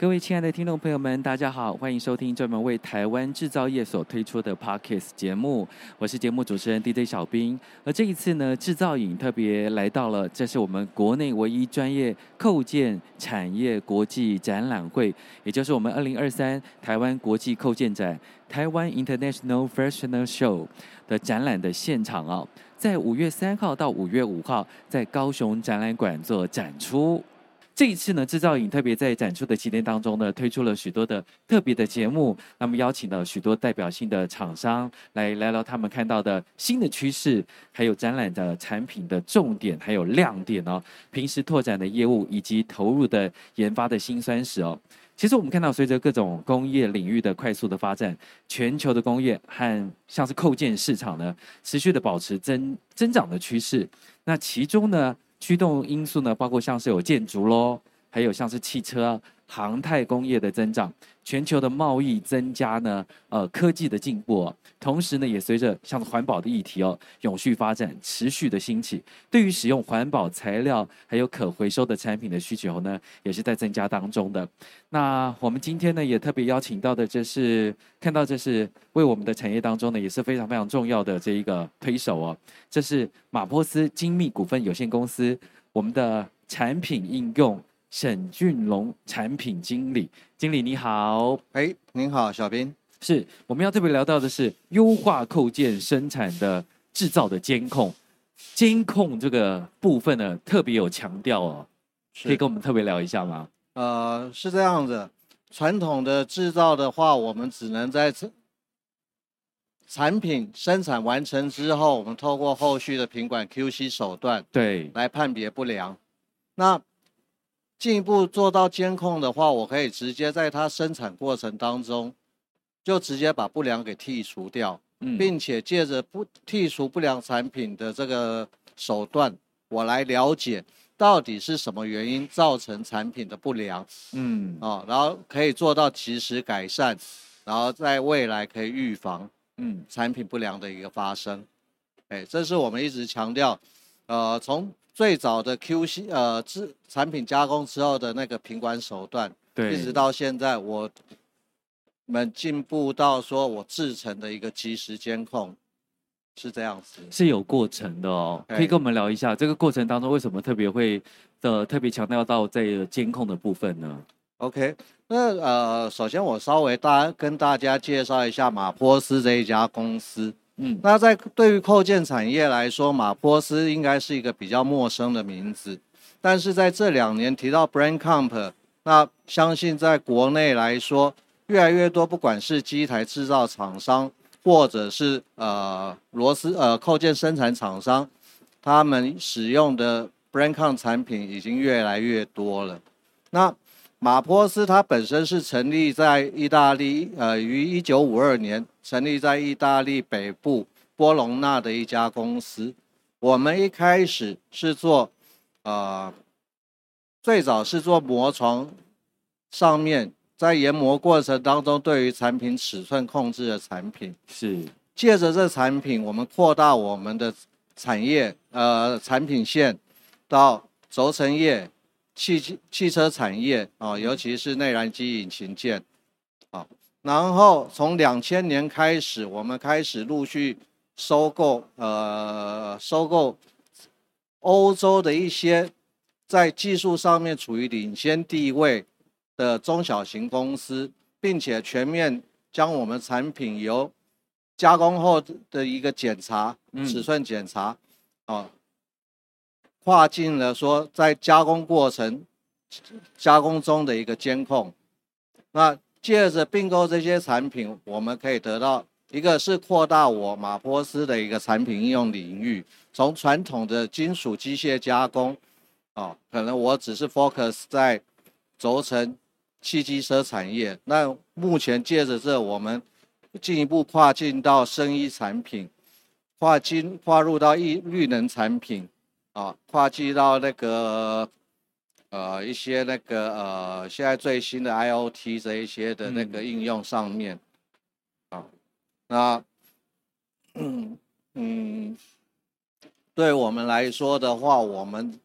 各位亲爱的听众朋友们，大家好，欢迎收听专门为台湾制造业所推出的 Podcast 节目，我是节目主持人 DJ 小兵。而这一次呢，制造影特别来到了，这是我们国内唯一专业扣件产业国际展览会，也就是我们二零二三台湾国际扣件展台湾 International Fashion Show 的展览的现场啊，在五月三号到五月五号，在高雄展览馆做展出。这一次呢，制造营特别在展出的期间当中呢，推出了许多的特别的节目，那么邀请了许多代表性的厂商来聊聊他们看到的新的趋势，还有展览的产品的重点，还有亮点哦，平时拓展的业务以及投入的研发的辛酸史哦。其实我们看到，随着各种工业领域的快速的发展，全球的工业和像是扣件市场呢，持续的保持增增长的趋势。那其中呢，驱动因素呢，包括像是有建筑咯，还有像是汽车、航太工业的增长，全球的贸易增加呢，呃，科技的进步哦，同时呢，也随着像环保的议题哦，永续发展持续的兴起，对于使用环保材料还有可回收的产品的需求呢，也是在增加当中的。那我们今天呢，也特别邀请到的，这是看到这是为我们的产业当中呢，也是非常非常重要的这一个推手哦，这是马波斯精密股份有限公司我们的产品应用。沈俊龙产品经理，经理你好，哎，您好，小斌，是我们要特别聊到的是优化扣件生产的制造的监控，监控这个部分呢特别有强调哦，可以跟我们特别聊一下吗？呃，是这样子，传统的制造的话，我们只能在产品生产完成之后，我们透过后续的品管 QC 手段，对，来判别不良，那。进一步做到监控的话，我可以直接在它生产过程当中，就直接把不良给剔除掉，嗯，并且借着不剔除不良产品的这个手段，我来了解到底是什么原因造成产品的不良，嗯，哦，然后可以做到及时改善，然后在未来可以预防，嗯，产品不良的一个发生，哎，这是我们一直强调，呃，从。最早的 QC 呃制产品加工之后的那个品管手段，对，一直到现在我们进步到说我制成的一个即时监控，是这样子，是有过程的哦。可以跟我们聊一下这个过程当中为什么特别会的特别强调到这个监控的部分呢？OK，那呃，首先我稍微大跟大家介绍一下马坡斯这一家公司。嗯，那在对于扣件产业来说，马波斯应该是一个比较陌生的名字，但是在这两年提到 Brancomp，那相信在国内来说，越来越多不管是机台制造厂商，或者是呃螺丝呃扣件生产厂商，他们使用的 Brancomp 产品已经越来越多了。那马波斯它本身是成立在意大利，呃，于一九五二年成立在意大利北部波隆纳的一家公司。我们一开始是做，呃，最早是做磨床上面，在研磨过程当中对于产品尺寸控制的产品。是。借着这产品，我们扩大我们的产业，呃，产品线到轴承业。汽汽车产业啊，尤其是内燃机引擎件，啊，然后从两千年开始，我们开始陆续收购，呃，收购欧洲的一些在技术上面处于领先地位的中小型公司，并且全面将我们产品由加工后的一个检查，尺寸检查，啊。跨进了说，在加工过程、加工中的一个监控。那借着并购这些产品，我们可以得到一个是扩大我马波斯的一个产品应用领域，从传统的金属机械加工，哦，可能我只是 focus 在轴承汽机车产业。那目前借着这，我们进一步跨进到生医产品，跨进跨入到一绿能产品，啊，跨进到那个呃一些那个呃现在最新的 IOT 这一些的那个应用上面，啊，那嗯嗯，对我们来说的话，我们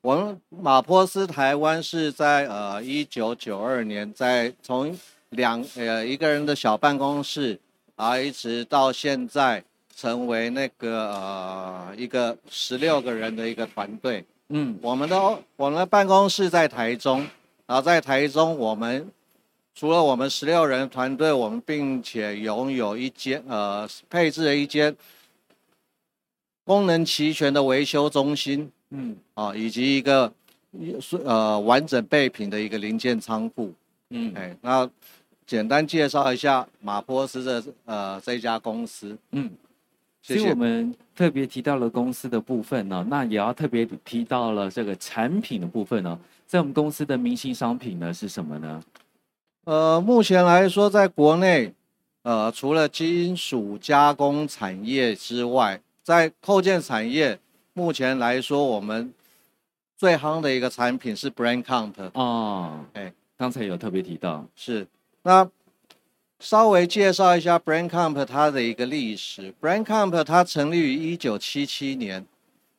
我们马坡斯台湾是在呃一九九二年在从。两呃一个人的小办公室，啊，一直到现在成为那个呃一个十六个人的一个团队。嗯，我们的我们的办公室在台中，然后在台中我们除了我们十六人团队，我们并且拥有一间呃配置了一间功能齐全的维修中心。嗯，啊，以及一个呃完整备品的一个零件仓库。嗯，哎，那。简单介绍一下马波斯的呃这家公司，嗯。所以我们特别提到了公司的部分呢，那也要特别提到了这个产品的部分呢。在我们公司的明星商品呢是什么呢？呃，目前来说，在国内，呃，除了金属加工产业之外，在扣件产业，目前来说，我们最夯的一个产品是 Brain Comp 哦，哎，刚才有特别提到是。那稍微介绍一下 Brain Comp 它的一个历史。Brain Comp 它成立于一九七七年。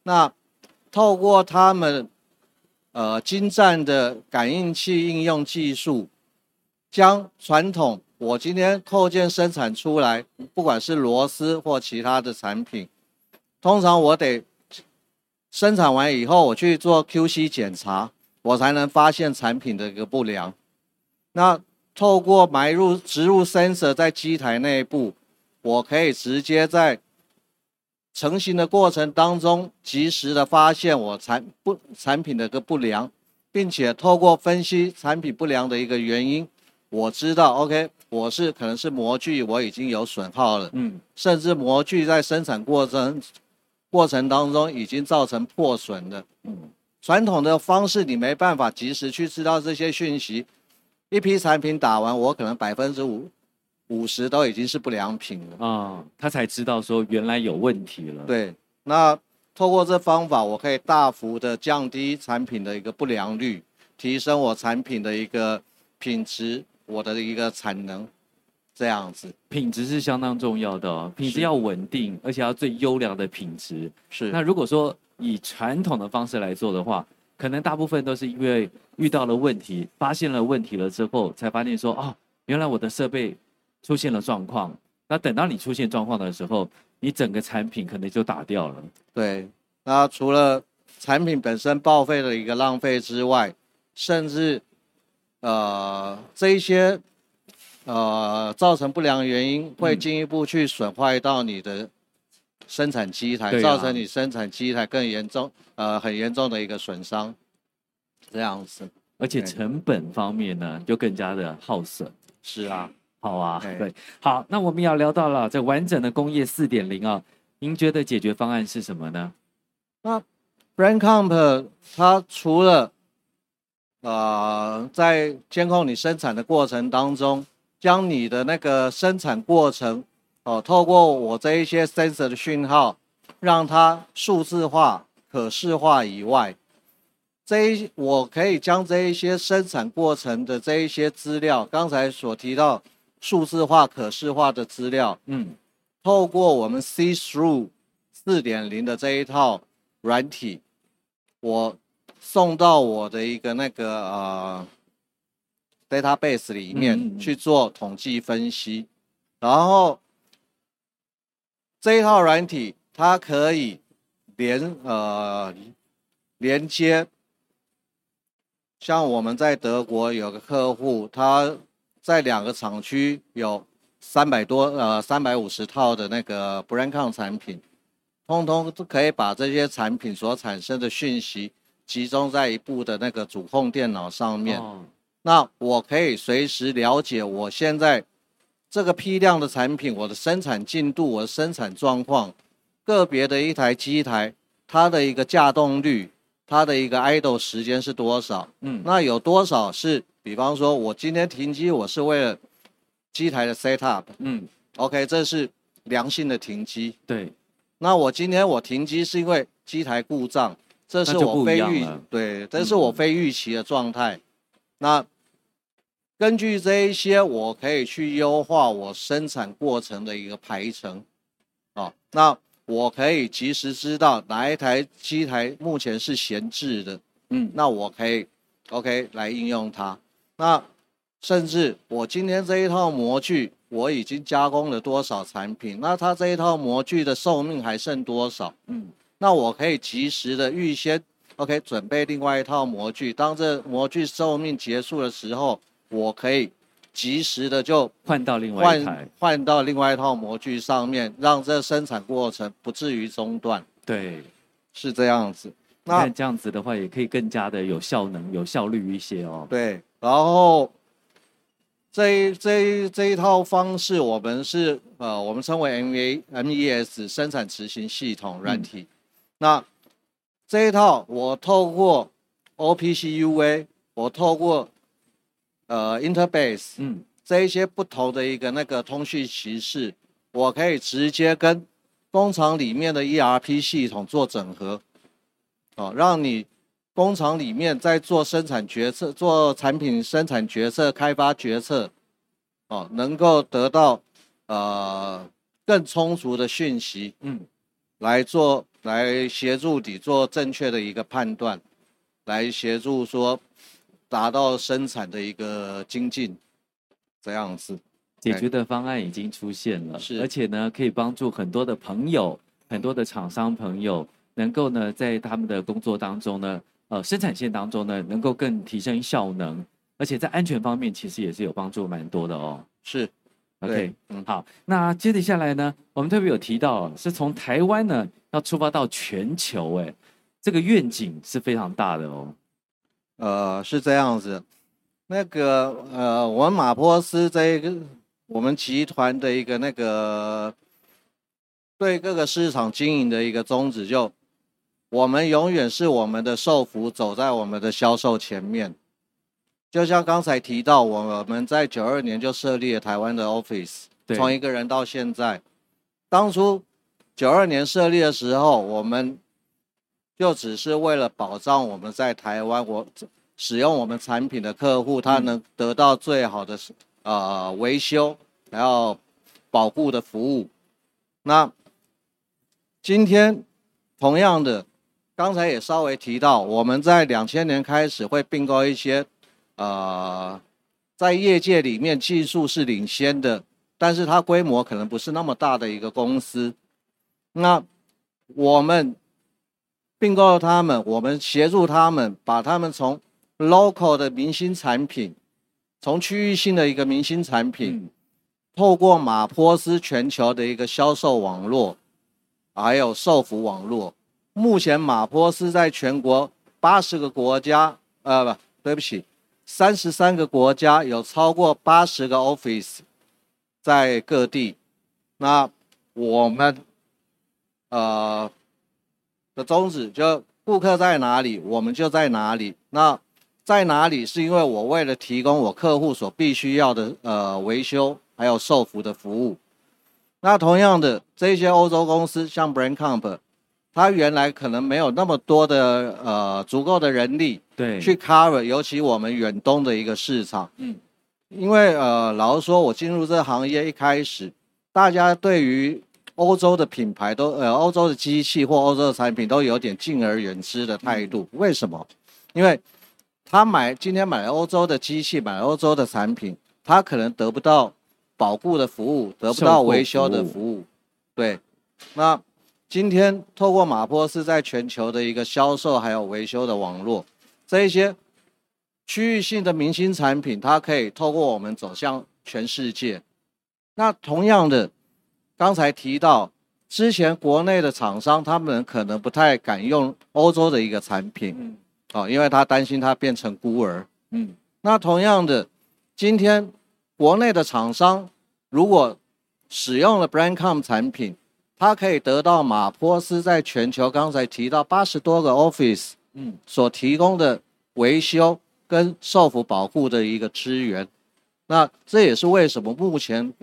那透过他们呃精湛的感应器应用技术，将传统我今天扣件生产出来，不管是螺丝或其他的产品，通常我得生产完以后，我去做 QC 检查，我才能发现产品的一个不良。那透过埋入植入 sensor 在机台内部，我可以直接在成型的过程当中，及时的发现我产不产品的一个不良，并且透过分析产品不良的一个原因，我知道 OK，我是可能是模具我已经有损耗了，嗯，甚至模具在生产过程过程当中已经造成破损的，传统的方式你没办法及时去知道这些讯息。一批产品打完，我可能百分之五五十都已经是不良品了啊，他才知道说原来有问题了。对，那透过这方法，我可以大幅的降低产品的一个不良率，提升我产品的一个品质，我的一个产能，这样子。品质是相当重要的哦，品质要稳定，而且要最优良的品质。是。那如果说以传统的方式来做的话，可能大部分都是因为遇到了问题，发现了问题了之后，才发现说，哦，原来我的设备出现了状况。那等到你出现状况的时候，你整个产品可能就打掉了。对，那除了产品本身报废的一个浪费之外，甚至呃这一些呃造成不良原因，会进一步去损坏到你的。生产机台造成你生产机台更严重，呃，很严重的一个损伤，这样子，而且成本方面呢，就更加的耗损。是啊，好啊，对，好，那我们要聊到了这完整的工业四点零啊，您觉得解决方案是什么呢？那 Brain Comp 它除了呃在监控你生产的过程当中，将你的那个生产过程。哦，透过我这一些 sensor 的讯号，让它数字化、可视化以外，这一我可以将这一些生产过程的这一些资料，刚才所提到数字化、可视化的资料，嗯，透过我们 See Through 四点零的这一套软体，我送到我的一个那个呃 database 里面去做统计分析，然后。这一套软体，它可以连呃连接，像我们在德国有个客户，他在两个厂区有三百多呃三百五十套的那个 b r a n c o n 产品，通通都可以把这些产品所产生的讯息集中在一部的那个主控电脑上面。那我可以随时了解我现在。这个批量的产品，我的生产进度，我的生产状况，个别的一台机台，它的一个架动率，它的一个 idle 时间是多少？嗯，那有多少是，比方说我今天停机，我是为了机台的 set up，嗯，OK，这是良性的停机。对，那我今天我停机是因为机台故障，这是我非预对，这是我非预期的状态。嗯、那根据这一些，我可以去优化我生产过程的一个排程。哦，那我可以及时知道哪一台机台目前是闲置的，嗯，那我可以 OK 来应用它。那甚至我今天这一套模具，我已经加工了多少产品？那它这一套模具的寿命还剩多少？嗯，那我可以及时的预先 OK 准备另外一套模具。当这模具寿命结束的时候，我可以。及时的就换到另外一台，换到另外一套模具上面，让这生产过程不至于中断。对，是这样子。那这样子的话，也可以更加的有效能、有效率一些哦。对，然后这一这一这一套方式，我们是呃，我们称为 M A M E S 生产执行系统软体。嗯、那这一套我透过 O P C U A，我透过。呃，Interbase，嗯，这一些不同的一个那个通讯形式，我可以直接跟工厂里面的 ERP 系统做整合，哦，让你工厂里面在做生产决策、做产品生产决策、开发决策，哦，能够得到呃更充足的讯息，嗯，来做来协助你做正确的一个判断，来协助说。达到生产的一个精进，这样子，解决的方案已经出现了，是，而且呢，可以帮助很多的朋友，很多的厂商朋友，能够呢，在他们的工作当中呢，呃，生产线当中呢，能够更提升效能，而且在安全方面，其实也是有帮助蛮多的哦。是，OK，嗯，好，那接着下来呢，我们特别有提到，是从台湾呢要出发到全球，哎，这个愿景是非常大的哦。呃，是这样子，那个呃，我们马波斯这一个我们集团的一个那个对各个市场经营的一个宗旨，就我们永远是我们的售服走在我们的销售前面。就像刚才提到，我们在九二年就设立了台湾的 office，从一个人到现在。当初九二年设立的时候，我们。就只是为了保障我们在台湾，我使用我们产品的客户，他能得到最好的呃维修，还有保护的服务。那今天同样的，刚才也稍微提到，我们在两千年开始会并购一些呃在业界里面技术是领先的，但是它规模可能不是那么大的一个公司。那我们。并购他们，我们协助他们把他们从 local 的明星产品，从区域性的一个明星产品，透过马坡斯全球的一个销售网络，还有售服网络，目前马坡斯在全国八十个国家，呃，不，对不起，三十三个国家有超过八十个 office 在各地。那我们，呃。的宗旨就顾客在哪里，我们就在哪里。那在哪里是因为我为了提供我客户所必须要的呃维修还有售服的服务。那同样的这些欧洲公司像 Brandcomp，它原来可能没有那么多的呃足够的人力对去 cover，尤其我们远东的一个市场。嗯，因为呃老实说，我进入这个行业一开始，大家对于欧洲的品牌都呃，欧洲的机器或欧洲的产品都有点敬而远之的态度。为什么？因为他买今天买欧洲的机器，买欧洲的产品，他可能得不到保固的服务，得不到维修的服务。对，那今天透过马波是在全球的一个销售还有维修的网络，这一些区域性的明星产品，它可以透过我们走向全世界。那同样的。刚才提到，之前国内的厂商他们可能不太敢用欧洲的一个产品，嗯，哦，因为他担心他变成孤儿，嗯。那同样的，今天国内的厂商如果使用了 Brandcom 产品，他可以得到马坡斯在全球刚才提到八十多个 office，嗯，所提供的维修跟售后保护的一个支援。那这也是为什么目前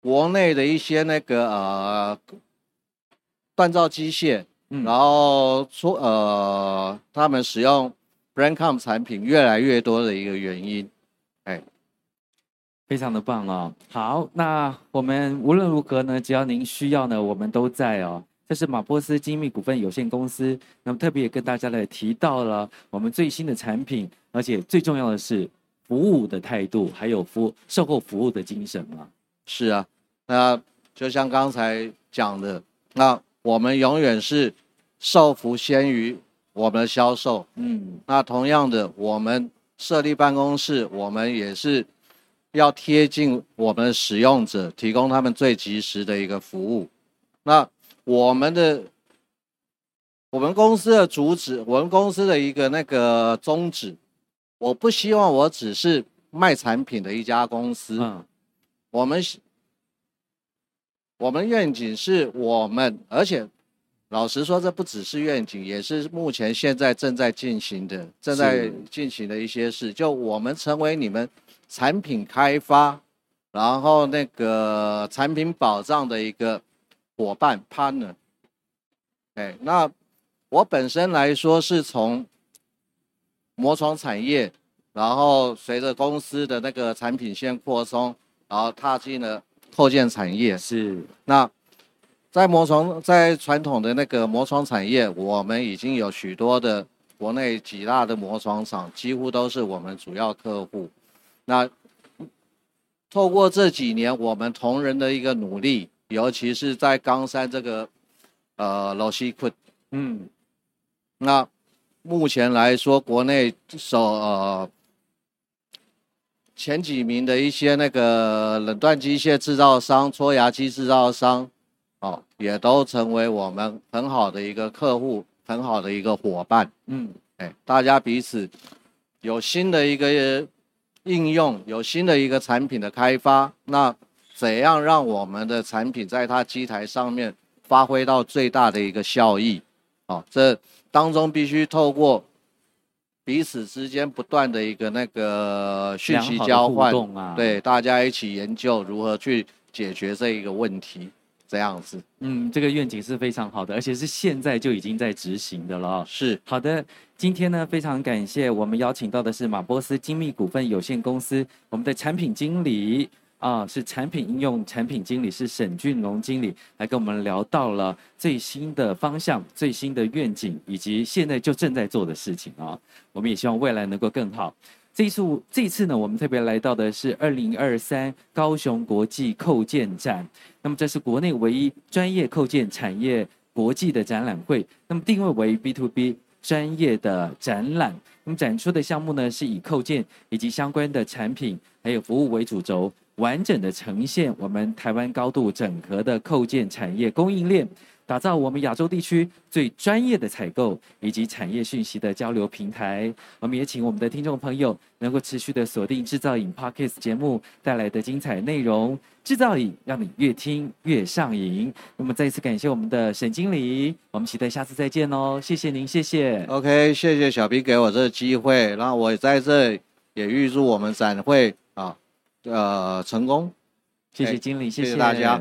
国内的一些那个呃锻造机械，嗯、然后出呃他们使用 Brandcom 产品越来越多的一个原因。哎，非常的棒哦。好，那我们无论如何呢，只要您需要呢，我们都在哦。这是马波斯精密股份有限公司，那么特别也跟大家来提到了我们最新的产品，而且最重要的是服务的态度，还有服售后服务的精神嘛。是啊，那就像刚才讲的，那我们永远是受服先于我们的销售。嗯，那同样的，我们设立办公室，我们也是要贴近我们的使用者，提供他们最及时的一个服务。那我们的我们公司的主旨，我们公司的一个那个宗旨，我不希望我只是卖产品的一家公司。嗯，我们我们愿景是我们，而且老实说，这不只是愿景，也是目前现在正在进行的、正在进行的一些事。就我们成为你们产品开发，然后那个产品保障的一个。伙伴 partner，哎，那我本身来说是从模床产业，然后随着公司的那个产品线扩充，然后踏进了扣件产业。是，那在磨床，在传统的那个磨床产业，我们已经有许多的国内几大的磨床厂，几乎都是我们主要客户。那透过这几年我们同仁的一个努力。尤其是在冈山这个，呃，罗西库，嗯，那目前来说，国内首呃前几名的一些那个冷锻机械制造商、搓牙机制造商，哦，也都成为我们很好的一个客户，很好的一个伙伴，嗯，哎，大家彼此有新的一个应用，有新的一个产品的开发，那。怎样让我们的产品在它机台上面发挥到最大的一个效益？哦，这当中必须透过彼此之间不断的一个那个讯息交换，啊、对，大家一起研究如何去解决这一个问题，这样子。嗯，这个愿景是非常好的，而且是现在就已经在执行的了。是好的，今天呢非常感谢我们邀请到的是马波斯精密股份有限公司我们的产品经理。啊，是产品应用产品经理，是沈俊龙经理来跟我们聊到了最新的方向、最新的愿景，以及现在就正在做的事情啊。我们也希望未来能够更好。这一次，这一次呢，我们特别来到的是二零二三高雄国际扣件展。那么，这是国内唯一专业扣件产业国际的展览会。那么，定位为 B to B 专业的展览。那么，展出的项目呢，是以扣件以及相关的产品还有服务为主轴。完整的呈现我们台湾高度整合的扣件产业供应链，打造我们亚洲地区最专业的采购以及产业讯息的交流平台。我们也请我们的听众朋友能够持续的锁定制造影 Podcast 节目带来的精彩内容。制造影让你越听越上瘾。那么再一次感谢我们的沈经理，我们期待下次再见哦。谢谢您，谢谢。OK，谢谢小 B 给我这个机会，那我在这也预祝我们展会。呃，成功，谢谢经理，谢谢，大家。